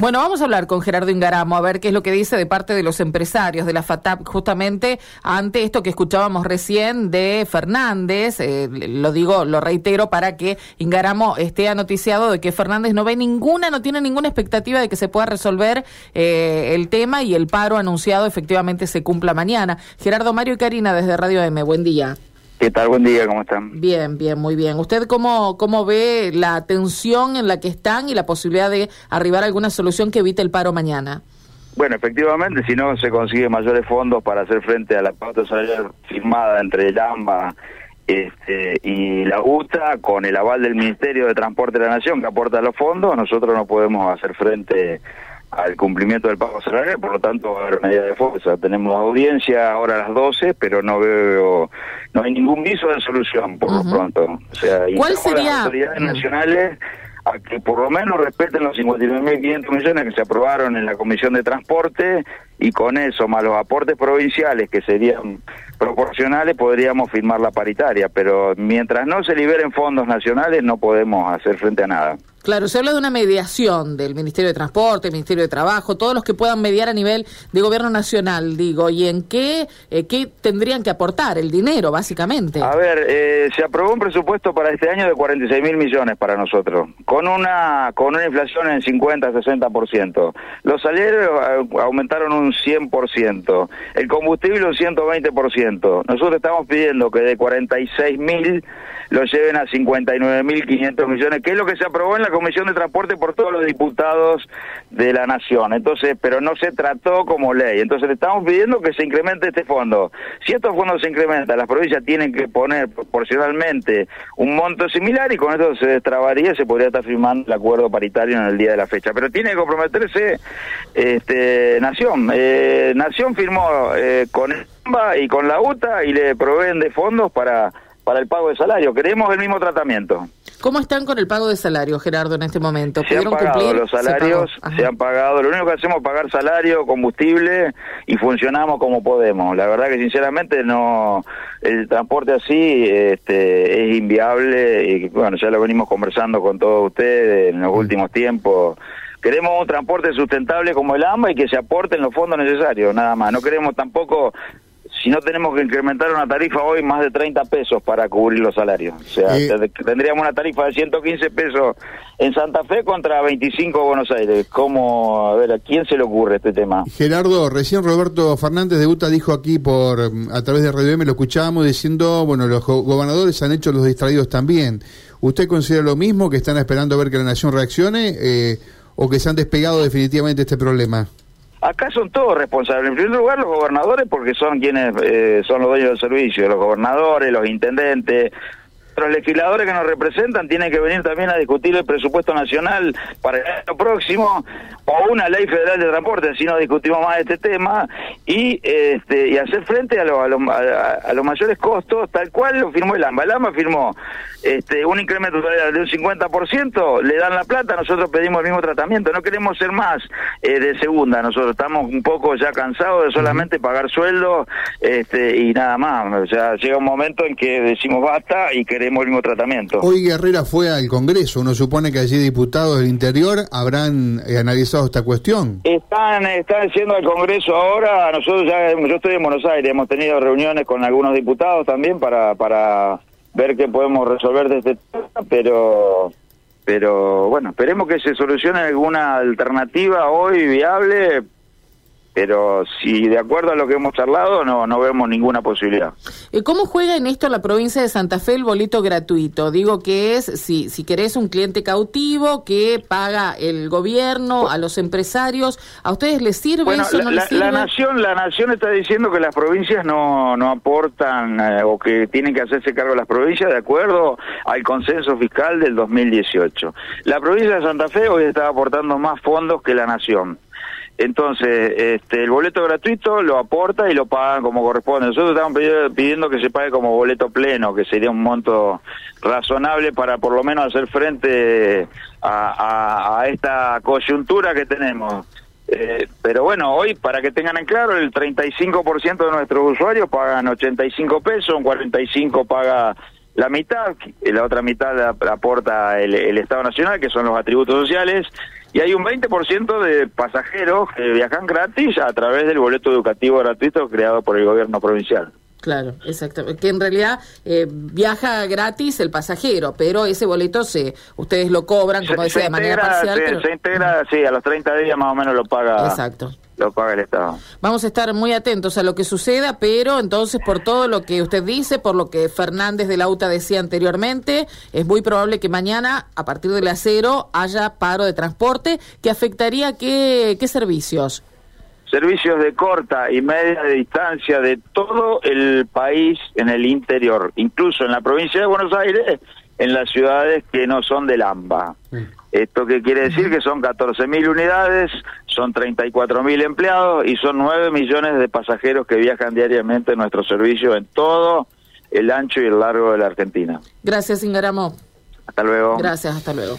Bueno, vamos a hablar con Gerardo Ingaramo a ver qué es lo que dice de parte de los empresarios de la FATAP justamente ante esto que escuchábamos recién de Fernández. Eh, lo digo, lo reitero para que Ingaramo esté anoticiado de que Fernández no ve ninguna, no tiene ninguna expectativa de que se pueda resolver eh, el tema y el paro anunciado efectivamente se cumpla mañana. Gerardo Mario y Karina desde Radio M, buen día. ¿Qué tal? Buen día, ¿cómo están? Bien, bien, muy bien. ¿Usted cómo, cómo ve la tensión en la que están y la posibilidad de arribar a alguna solución que evite el paro mañana? Bueno, efectivamente, si no se consigue mayores fondos para hacer frente a la pauta salarial firmada entre el AMBA este, y la UTA, con el aval del Ministerio de Transporte de la Nación que aporta los fondos, nosotros no podemos hacer frente al cumplimiento del pago salarial, por lo tanto va a haber medida de fuerza. Tenemos audiencia ahora a las 12, pero no veo, no hay ningún viso de solución por lo pronto. O sea, ¿Cuál sería? las autoridades nacionales a que por lo menos respeten los 59.500 millones que se aprobaron en la Comisión de Transporte y con eso, más los aportes provinciales que serían proporcionales, podríamos firmar la paritaria, pero mientras no se liberen fondos nacionales no podemos hacer frente a nada. Claro, se habla de una mediación del Ministerio de Transporte, Ministerio de Trabajo, todos los que puedan mediar a nivel de gobierno nacional, digo, ¿y en qué, eh, qué tendrían que aportar? El dinero, básicamente. A ver, eh, se aprobó un presupuesto para este año de 46 mil millones para nosotros, con una, con una inflación en 50-60%. Los salarios eh, aumentaron un 100%, el combustible un 120%. Nosotros estamos pidiendo que de 46 mil lo lleven a 59.500 millones, que es lo que se aprobó en la Comisión de Transporte por todos los diputados de la Nación. Entonces, pero no se trató como ley. Entonces, le estamos pidiendo que se incremente este fondo. Si estos fondos se incrementan, las provincias tienen que poner proporcionalmente un monto similar y con esto se destrabaría, se podría estar firmando el acuerdo paritario en el día de la fecha. Pero tiene que comprometerse este, Nación. Eh, Nación firmó eh, con y con la UTA y le proveen de fondos para para el pago de salario. Queremos el mismo tratamiento. ¿Cómo están con el pago de salario, Gerardo, en este momento? Se han pagado los salarios, se, han pagado. Lo único que hacemos es pagar salario, combustible y funcionamos como podemos. La verdad que sinceramente no, el transporte así este, es inviable y bueno, ya lo venimos conversando con todos ustedes en los últimos tiempos. Queremos un transporte sustentable como el AMBA y que se aporten los fondos necesarios, nada más. No queremos tampoco si no tenemos que incrementar una tarifa hoy más de 30 pesos para cubrir los salarios. O sea, tendríamos una tarifa de 115 pesos en Santa Fe contra 25 en Buenos Aires. ¿Cómo, a ver, a quién se le ocurre este tema? Gerardo, recién Roberto Fernández de UTA dijo aquí por a través de Radio M, lo escuchábamos diciendo, bueno, los gobernadores han hecho los distraídos también. ¿Usted considera lo mismo, que están esperando a ver que la nación reaccione eh, o que se han despegado definitivamente este problema? Acá son todos responsables. En primer lugar, los gobernadores, porque son quienes eh, son los dueños del servicio, los gobernadores, los intendentes, los legisladores que nos representan tienen que venir también a discutir el presupuesto nacional para el año próximo o una ley federal de transporte, si no discutimos más este tema, y este y hacer frente a, a, los mayores costos, tal cual lo firmó el AMBA. El AMBA firmó este un incremento de un 50%, le dan la plata, nosotros pedimos el mismo tratamiento, no queremos ser más eh, de segunda, nosotros estamos un poco ya cansados de solamente pagar sueldos este, y nada más, o sea, llega un momento en que decimos basta y queremos el mismo tratamiento. Hoy Guerrera fue al Congreso, uno supone que allí diputados del interior habrán eh, analizado esta cuestión. Están, están haciendo al Congreso ahora, nosotros ya, yo estoy en Buenos Aires, hemos tenido reuniones con algunos diputados también para, para ver qué podemos resolver de este tema, pero pero bueno, esperemos que se solucione alguna alternativa hoy viable pero si de acuerdo a lo que hemos charlado no no vemos ninguna posibilidad. Eh, ¿Cómo juega en esto la provincia de Santa Fe el boleto gratuito? Digo que es, si, si querés un cliente cautivo que paga el gobierno a los empresarios, ¿a ustedes les sirve eso? La, ¿No les sirve? la, nación, la nación está diciendo que las provincias no, no aportan eh, o que tienen que hacerse cargo las provincias de acuerdo al consenso fiscal del 2018. La provincia de Santa Fe hoy está aportando más fondos que la nación. Entonces, este, el boleto gratuito lo aporta y lo pagan como corresponde. Nosotros estamos pidiendo que se pague como boleto pleno, que sería un monto razonable para por lo menos hacer frente a, esta coyuntura que tenemos. Eh, pero bueno, hoy, para que tengan en claro, el 35% de nuestros usuarios pagan 85 pesos, un 45 paga la mitad, y la otra mitad la, aporta el, el, Estado Nacional, que son los atributos sociales, y hay un 20% de pasajeros que viajan gratis a través del boleto educativo gratuito creado por el gobierno provincial. Claro, exactamente. Que en realidad eh, viaja gratis el pasajero, pero ese boleto se ustedes lo cobran, como decía, de manera parcial. Se, se integra, sí, a los 30 días más o menos lo paga. Exacto lo paga el Estado. Vamos a estar muy atentos a lo que suceda, pero entonces por todo lo que usted dice, por lo que Fernández de la UTA decía anteriormente, es muy probable que mañana, a partir de las cero, haya paro de transporte que afectaría qué, qué servicios. Servicios de corta y media distancia de todo el país en el interior, incluso en la provincia de Buenos Aires, en las ciudades que no son del AMBA. ¿Esto qué quiere decir? Que son 14.000 unidades, son 34.000 empleados y son 9 millones de pasajeros que viajan diariamente en nuestro servicio en todo el ancho y el largo de la Argentina. Gracias, Ingaramo. Hasta luego. Gracias, hasta luego.